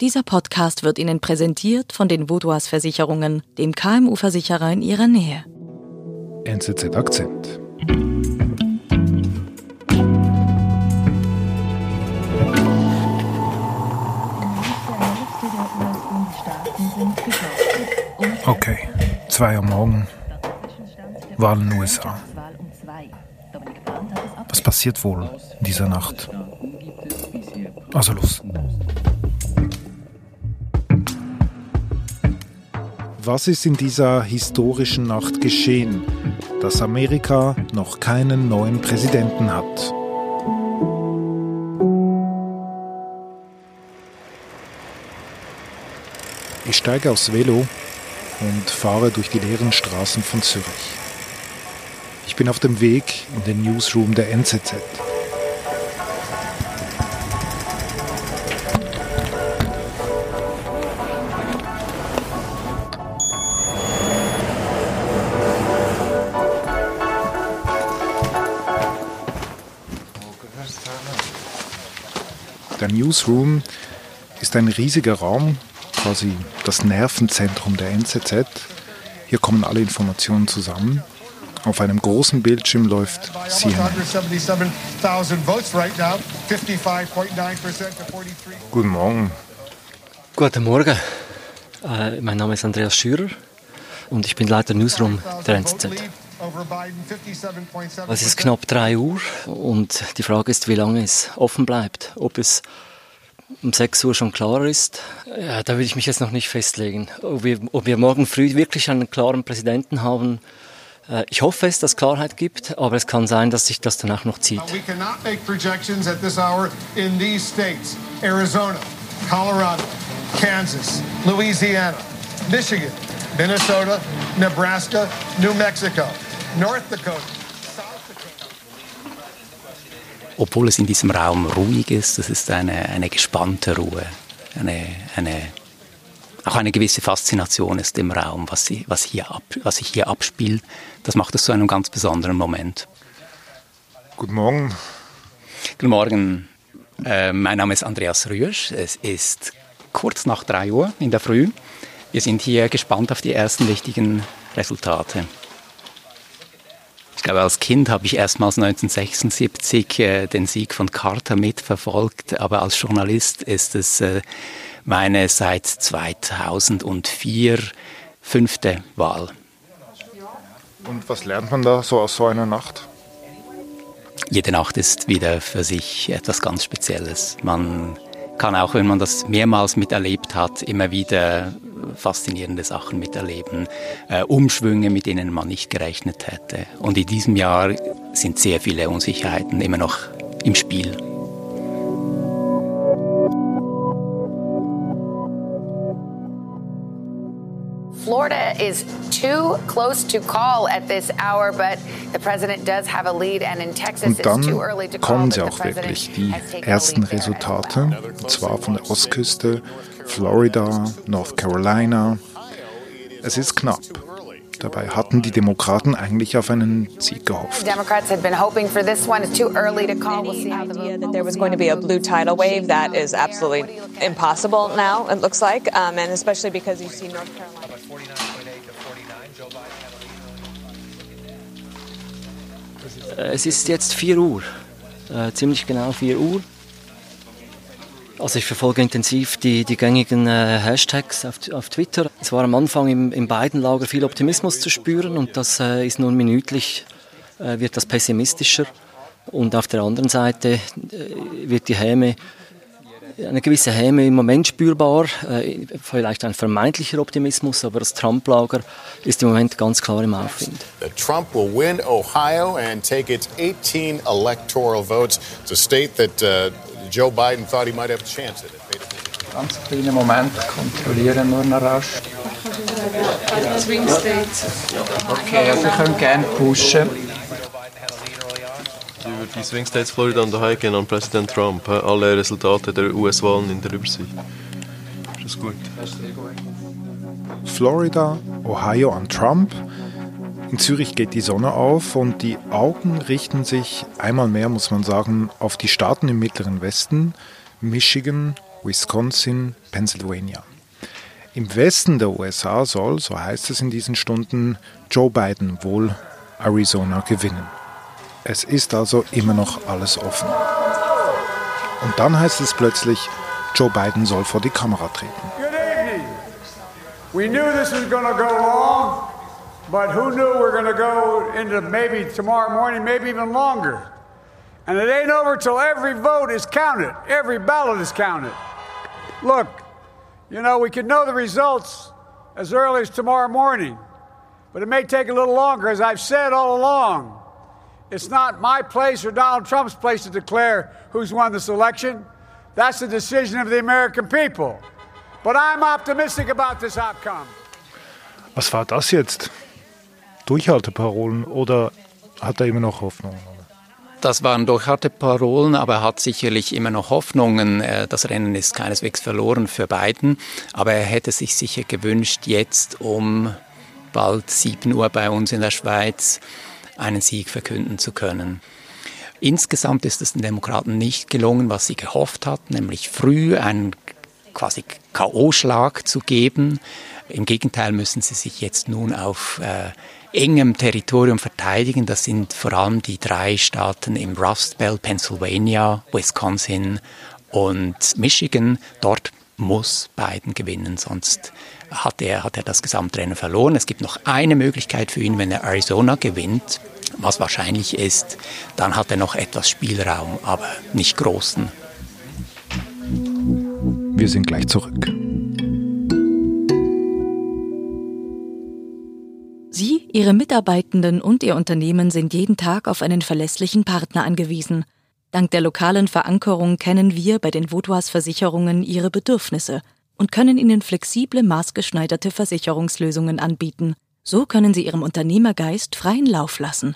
Dieser Podcast wird Ihnen präsentiert von den Vodouas Versicherungen, dem KMU-Versicherer in Ihrer Nähe. NZZ Akzent. Okay, zwei Uhr morgen. Wahlen in den USA. Was passiert wohl in dieser Nacht? Also los. Was ist in dieser historischen Nacht geschehen, dass Amerika noch keinen neuen Präsidenten hat? Ich steige aufs Velo und fahre durch die leeren Straßen von Zürich. Ich bin auf dem Weg in den Newsroom der NZZ. Newsroom ist ein riesiger Raum, quasi das Nervenzentrum der NZZ. Hier kommen alle Informationen zusammen. Auf einem großen Bildschirm läuft CNN. Guten Morgen. Guten Morgen. Äh, mein Name ist Andreas Schürer und ich bin Leiter Newsroom der NZZ. Es ist knapp 3 Uhr und die Frage ist, wie lange es offen bleibt. Ob es um 6 Uhr schon klar ist, ja, da will ich mich jetzt noch nicht festlegen. Ob wir, ob wir morgen früh wirklich einen klaren Präsidenten haben, äh, ich hoffe es, dass es Klarheit gibt, aber es kann sein, dass sich das danach noch zieht. We cannot make projections at this hour in these states Arizona, Colorado, Kansas, Louisiana, Michigan, Minnesota, Nebraska, New Mexico. Obwohl es in diesem Raum ruhig ist, das ist eine, eine gespannte Ruhe, eine, eine, auch eine gewisse Faszination ist im Raum, was, sie, was, hier ab, was sich hier abspielt. Das macht es zu einem ganz besonderen Moment. Guten Morgen. Guten Morgen. Äh, mein Name ist Andreas Rüsch. Es ist kurz nach 3 Uhr in der Früh. Wir sind hier gespannt auf die ersten wichtigen Resultate. Ich glaube, als Kind habe ich erstmals 1976 äh, den Sieg von Carter mitverfolgt, aber als Journalist ist es äh, meine seit 2004 fünfte Wahl. Und was lernt man da so aus so einer Nacht? Jede Nacht ist wieder für sich etwas ganz Spezielles. Man kann auch, wenn man das mehrmals miterlebt hat, immer wieder faszinierende Sachen miterleben, äh, Umschwünge, mit denen man nicht gerechnet hätte. Und in diesem Jahr sind sehr viele Unsicherheiten immer noch im Spiel. Florida is too close to call at this hour, but the president does have a lead, and in Texas Und it's too dann early to call. kommen sie auch wirklich, die ersten Resultate, well. und zwar von der Ostküste, Florida, North Carolina. Es ist knapp. Dabei hatten die Demokraten eigentlich auf einen Sieg gehofft. Democrats had been hoping for this one. It's too early to call. We'll see how the idea vote that there was going to be a blue tidal wave that is absolutely impossible now it looks like um, and especially because you see north carolina Es ist jetzt 4 Uhr, äh, ziemlich genau 4 Uhr. Also ich verfolge intensiv die, die gängigen äh, Hashtags auf, auf Twitter. Es war am Anfang im, in beiden Lager viel Optimismus zu spüren und das äh, ist nun minütlich, äh, wird das pessimistischer. Und auf der anderen Seite äh, wird die Häme, eine gewisse Häme im Moment spürbar, äh, vielleicht ein vermeintlicher Optimismus, aber das Trump-Lager ist im Moment ganz klar im Aufwind. Trump will win Ohio and take its 18 electoral votes. It's a state that uh, Joe Biden thought he might have a chance at. It. Ganz kleinen Moment kontrollieren wir noch rasch. Okay, also wir können gerne pushen. Über die Swing States Florida und Ohio gehen an Präsident Trump. Alle Resultate der US-Wahlen in der Übersicht. Ist das gut? Florida, Ohio an Trump. In Zürich geht die Sonne auf und die Augen richten sich einmal mehr, muss man sagen, auf die Staaten im Mittleren Westen, Michigan Wisconsin, Pennsylvania. Im Westen der USA soll, so heißt es in diesen Stunden, Joe Biden wohl Arizona gewinnen. Es ist also immer noch alles offen. Und dann heißt es plötzlich, Joe Biden soll vor die Kamera treten. We knew this was going to go long, but who knew we're going to go into maybe tomorrow morning, maybe even longer. And it ain't over till every vote is counted, every ballot is counted. Look, you know, we could know the results as early as tomorrow morning, but it may take a little longer, as I've said all along. It's not my place or Donald Trump's place to declare who's won this election. That's the decision of the American people. But I'm optimistic about this outcome. Was war das jetzt? Durchhalteparolen oder hat er immer noch Hoffnung? Das waren durchharte Parolen, aber er hat sicherlich immer noch Hoffnungen. Äh, das Rennen ist keineswegs verloren für Biden, aber er hätte sich sicher gewünscht, jetzt um bald 7 Uhr bei uns in der Schweiz einen Sieg verkünden zu können. Insgesamt ist es den Demokraten nicht gelungen, was sie gehofft hatten, nämlich früh einen quasi KO-Schlag zu geben. Im Gegenteil müssen sie sich jetzt nun auf äh, engem Territorium verteidigen. Das sind vor allem die drei Staaten im Rust Belt, Pennsylvania, Wisconsin und Michigan. Dort muss Biden gewinnen, sonst hat er, hat er das Gesamtrennen verloren. Es gibt noch eine Möglichkeit für ihn, wenn er Arizona gewinnt, was wahrscheinlich ist, dann hat er noch etwas Spielraum, aber nicht großen. Wir sind gleich zurück. Sie, Ihre Mitarbeitenden und Ihr Unternehmen sind jeden Tag auf einen verlässlichen Partner angewiesen. Dank der lokalen Verankerung kennen wir bei den Vaudois Versicherungen Ihre Bedürfnisse und können Ihnen flexible, maßgeschneiderte Versicherungslösungen anbieten. So können Sie Ihrem Unternehmergeist freien Lauf lassen.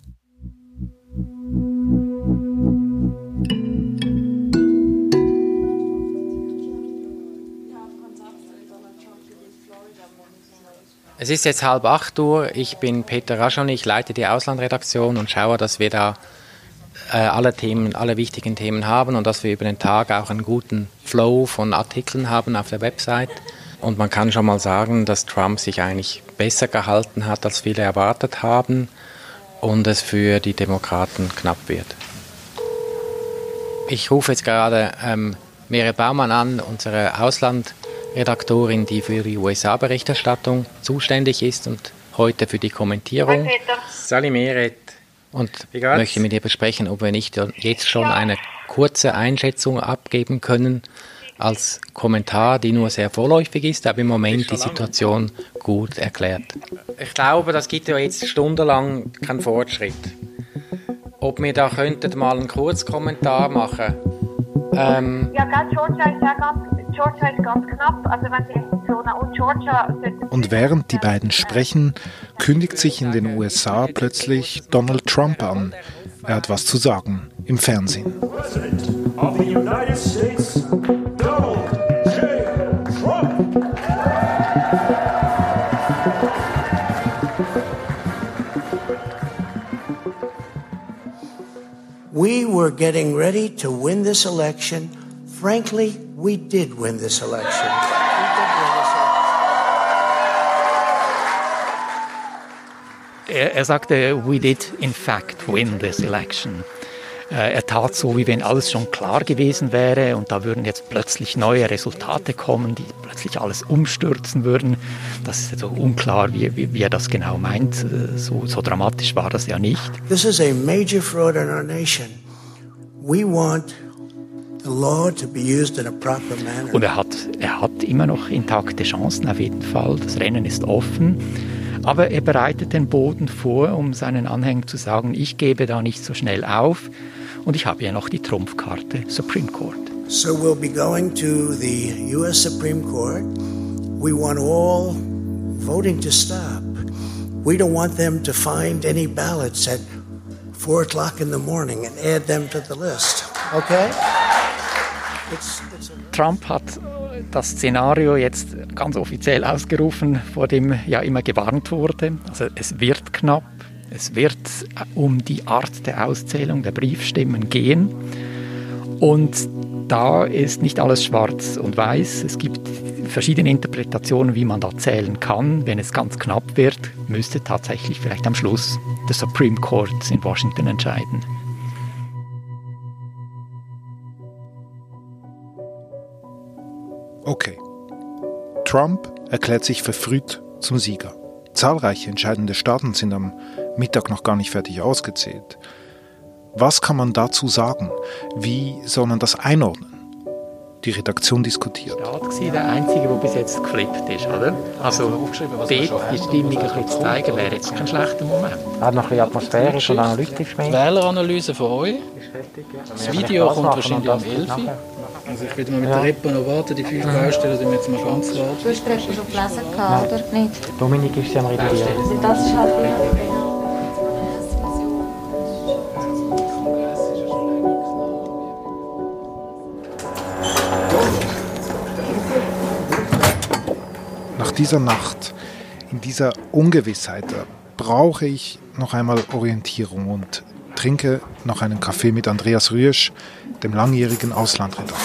Es ist jetzt halb acht Uhr. Ich bin Peter Raschon, ich leite die Auslandredaktion und schaue, dass wir da äh, alle Themen, alle wichtigen Themen haben und dass wir über den Tag auch einen guten Flow von Artikeln haben auf der Website. Und man kann schon mal sagen, dass Trump sich eigentlich besser gehalten hat, als viele erwartet haben und es für die Demokraten knapp wird. Ich rufe jetzt gerade ähm, Meret Baumann an, unsere Auslandredaktorin, die für die USA-Berichterstattung zuständig ist und heute für die Kommentierung. Sali Meret. Und ich möchte mit ihr besprechen, ob wir nicht jetzt schon eine kurze Einschätzung abgeben können als Kommentar, die nur sehr vorläufig ist, aber im Moment die Situation gut erklärt. Ich glaube, das gibt ja jetzt stundenlang keinen Fortschritt. Ob wir da könnten mal einen Kurzkommentar machen. Ähm, ja, ganz Georgia ist ja ganz, Georgia ist ganz knapp. Also wenn die Arizona und Georgia und während die beiden sprechen, kündigt sich in den USA plötzlich Donald Trump an. Er hat was zu sagen im Fernsehen. We were getting ready to win this election. Frankly, we did win this election. Er, er sagte, we did in fact win this election. Äh, er tat so, wie wenn alles schon klar gewesen wäre und da würden jetzt plötzlich neue Resultate kommen, die plötzlich alles umstürzen würden. Das ist so unklar, wie, wie, wie er das genau meint. Äh, so, so dramatisch war das ja nicht. This is a major fraud in our nation. We want und er hat, er hat immer noch intakte Chancen auf jeden Fall. Das Rennen ist offen. Aber er bereitet den Boden vor, um seinen Anhängern zu sagen, ich gebe da nicht so schnell auf. Und ich habe ja noch die Trumpfkarte Supreme Court. So we'll be going to the US Supreme Court. We want all voting to stop. We don't want them to find any ballots at 4 o'clock in the morning and add them to the list. Okay? Trump hat das Szenario jetzt ganz offiziell ausgerufen, vor dem ja immer gewarnt wurde. Also es wird knapp, es wird um die Art der Auszählung der Briefstimmen gehen. Und da ist nicht alles schwarz und weiß. Es gibt verschiedene Interpretationen, wie man da zählen kann. Wenn es ganz knapp wird, müsste tatsächlich vielleicht am Schluss der Supreme Court in Washington entscheiden. Okay. Trump erklärt sich verfrüht zum Sieger. Zahlreiche entscheidende Staaten sind am Mittag noch gar nicht fertig ausgezählt. Was kann man dazu sagen? Wie soll man das einordnen? Die Redaktion diskutiert. Staat war der einzige, der bis jetzt geflippt ist, oder? Also dort die Stimmung ein bisschen zu zeigen, wäre jetzt kein schlechter Moment. Hat noch ein bisschen atmosphärisch und analytisch mehr. Wähleranalyse von euch. Das Video kommt wahrscheinlich am 11. Also ich würde mal mit ja. der Repo noch warten, die fünf Baustellen, die wir jetzt mal ganz warten. Du hast Repo schon gelesen, oder nicht? Dominik ist ja am Revidieren. Das ist halt Nach dieser Nacht, in dieser Ungewissheit, brauche ich noch einmal Orientierung und trinke noch einen Kaffee mit Andreas Rüesch, dem langjährigen Auslandredakteur.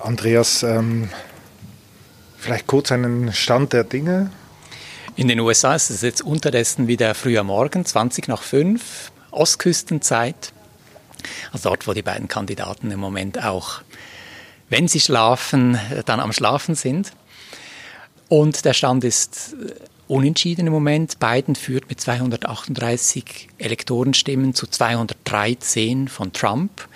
Andreas, ähm, vielleicht kurz einen Stand der Dinge. In den USA ist es jetzt unterdessen wieder früher Morgen, 20 nach 5, Ostküstenzeit. Also dort, wo die beiden Kandidaten im Moment auch, wenn sie schlafen, dann am Schlafen sind. Und der Stand ist äh, unentschieden im Moment. Biden führt mit 238 Elektorenstimmen zu 213 von Trump.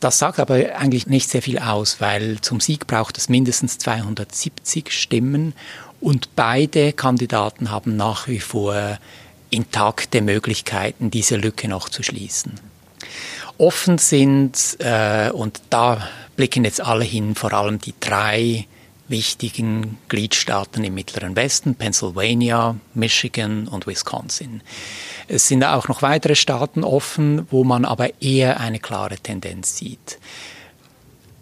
Das sagt aber eigentlich nicht sehr viel aus, weil zum Sieg braucht es mindestens 270 Stimmen und beide Kandidaten haben nach wie vor intakte Möglichkeiten, diese Lücke noch zu schließen. Offen sind, äh, und da blicken jetzt alle hin, vor allem die drei wichtigen Gliedstaaten im Mittleren Westen, Pennsylvania, Michigan und Wisconsin. Es sind auch noch weitere Staaten offen, wo man aber eher eine klare Tendenz sieht.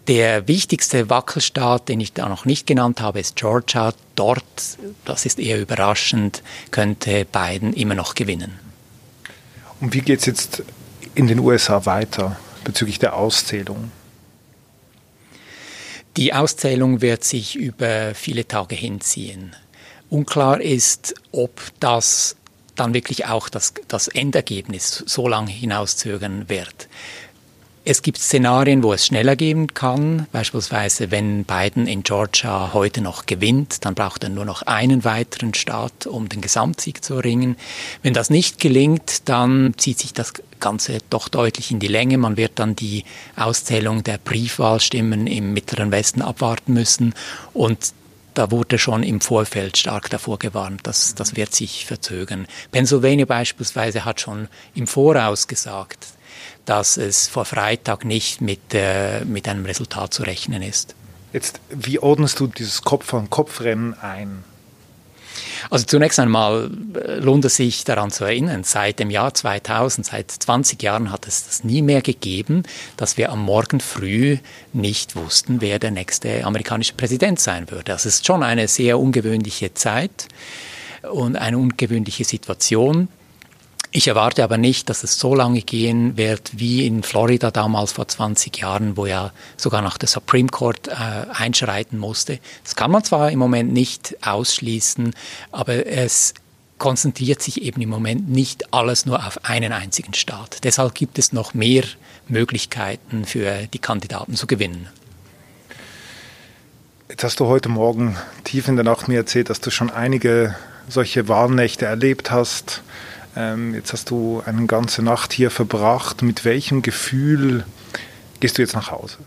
Der wichtigste Wackelstaat, den ich da noch nicht genannt habe, ist Georgia. Dort, das ist eher überraschend, könnte Biden immer noch gewinnen. Und wie geht es jetzt in den USA weiter bezüglich der Auszählung? Die Auszählung wird sich über viele Tage hinziehen. Unklar ist, ob das dann wirklich auch das, das Endergebnis so lange hinauszögern wird. Es gibt Szenarien, wo es schneller gehen kann. Beispielsweise, wenn Biden in Georgia heute noch gewinnt, dann braucht er nur noch einen weiteren Staat, um den Gesamtsieg zu erringen. Wenn das nicht gelingt, dann zieht sich das Ganze doch deutlich in die Länge. Man wird dann die Auszählung der Briefwahlstimmen im Mittleren Westen abwarten müssen. Und da wurde schon im Vorfeld stark davor gewarnt, dass das wird sich verzögern. Pennsylvania beispielsweise hat schon im Voraus gesagt, dass es vor Freitag nicht mit, äh, mit einem Resultat zu rechnen ist. Jetzt, wie ordnest du dieses Kopf-an-Kopf-Rennen ein? Also zunächst einmal äh, lohnt es sich daran zu erinnern, seit dem Jahr 2000, seit 20 Jahren hat es das nie mehr gegeben, dass wir am Morgen früh nicht wussten, wer der nächste amerikanische Präsident sein würde. Das ist schon eine sehr ungewöhnliche Zeit und eine ungewöhnliche Situation. Ich erwarte aber nicht, dass es so lange gehen wird wie in Florida damals vor 20 Jahren, wo ja sogar noch der Supreme Court äh, einschreiten musste. Das kann man zwar im Moment nicht ausschließen, aber es konzentriert sich eben im Moment nicht alles nur auf einen einzigen Staat. Deshalb gibt es noch mehr Möglichkeiten für die Kandidaten zu gewinnen. Jetzt hast du heute Morgen tief in der Nacht mir erzählt, dass du schon einige solche Wahlnächte erlebt hast. Ähm, jetzt hast du eine ganze Nacht hier verbracht. Mit welchem Gefühl gehst du jetzt nach Hause?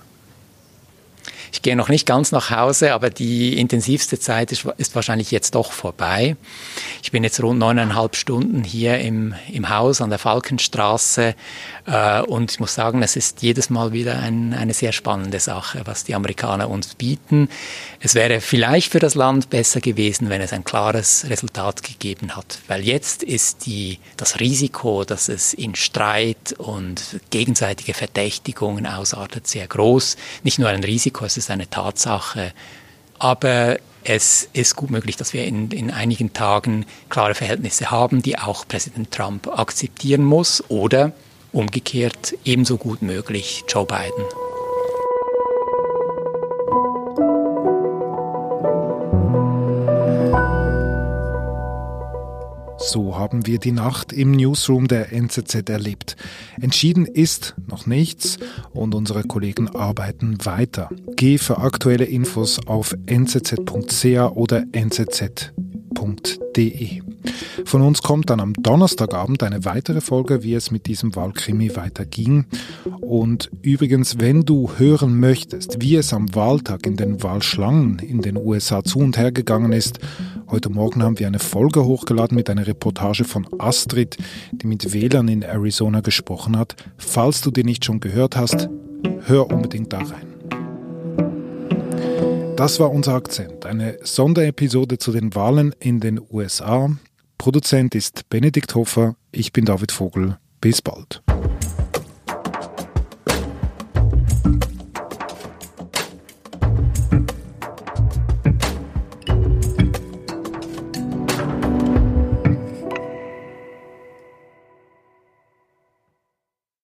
Ich gehe noch nicht ganz nach Hause, aber die intensivste Zeit ist, ist wahrscheinlich jetzt doch vorbei. Ich bin jetzt rund neuneinhalb Stunden hier im, im Haus an der Falkenstraße äh, und ich muss sagen, es ist jedes Mal wieder ein, eine sehr spannende Sache, was die Amerikaner uns bieten. Es wäre vielleicht für das Land besser gewesen, wenn es ein klares Resultat gegeben hat, weil jetzt ist die, das Risiko, dass es in Streit und gegenseitige Verdächtigungen ausartet, sehr groß. Nicht nur ein Risiko, es ist eine Tatsache. Aber es ist gut möglich, dass wir in, in einigen Tagen klare Verhältnisse haben, die auch Präsident Trump akzeptieren muss oder umgekehrt ebenso gut möglich Joe Biden. So haben wir die Nacht im Newsroom der NZZ erlebt. Entschieden ist noch nichts und unsere Kollegen arbeiten weiter. Geh für aktuelle Infos auf nzz.ca oder nzz.de. Von uns kommt dann am Donnerstagabend eine weitere Folge, wie es mit diesem Wahlkrimi weiterging. Und übrigens, wenn du hören möchtest, wie es am Wahltag in den Wahlschlangen in den USA zu und her gegangen ist, heute Morgen haben wir eine Folge hochgeladen mit einer Reportage von Astrid, die mit Wählern in Arizona gesprochen hat. Falls du die nicht schon gehört hast, hör unbedingt da rein. Das war unser Akzent, eine Sonderepisode zu den Wahlen in den USA. Produzent ist Benedikt Hofer, ich bin David Vogel. Bis bald.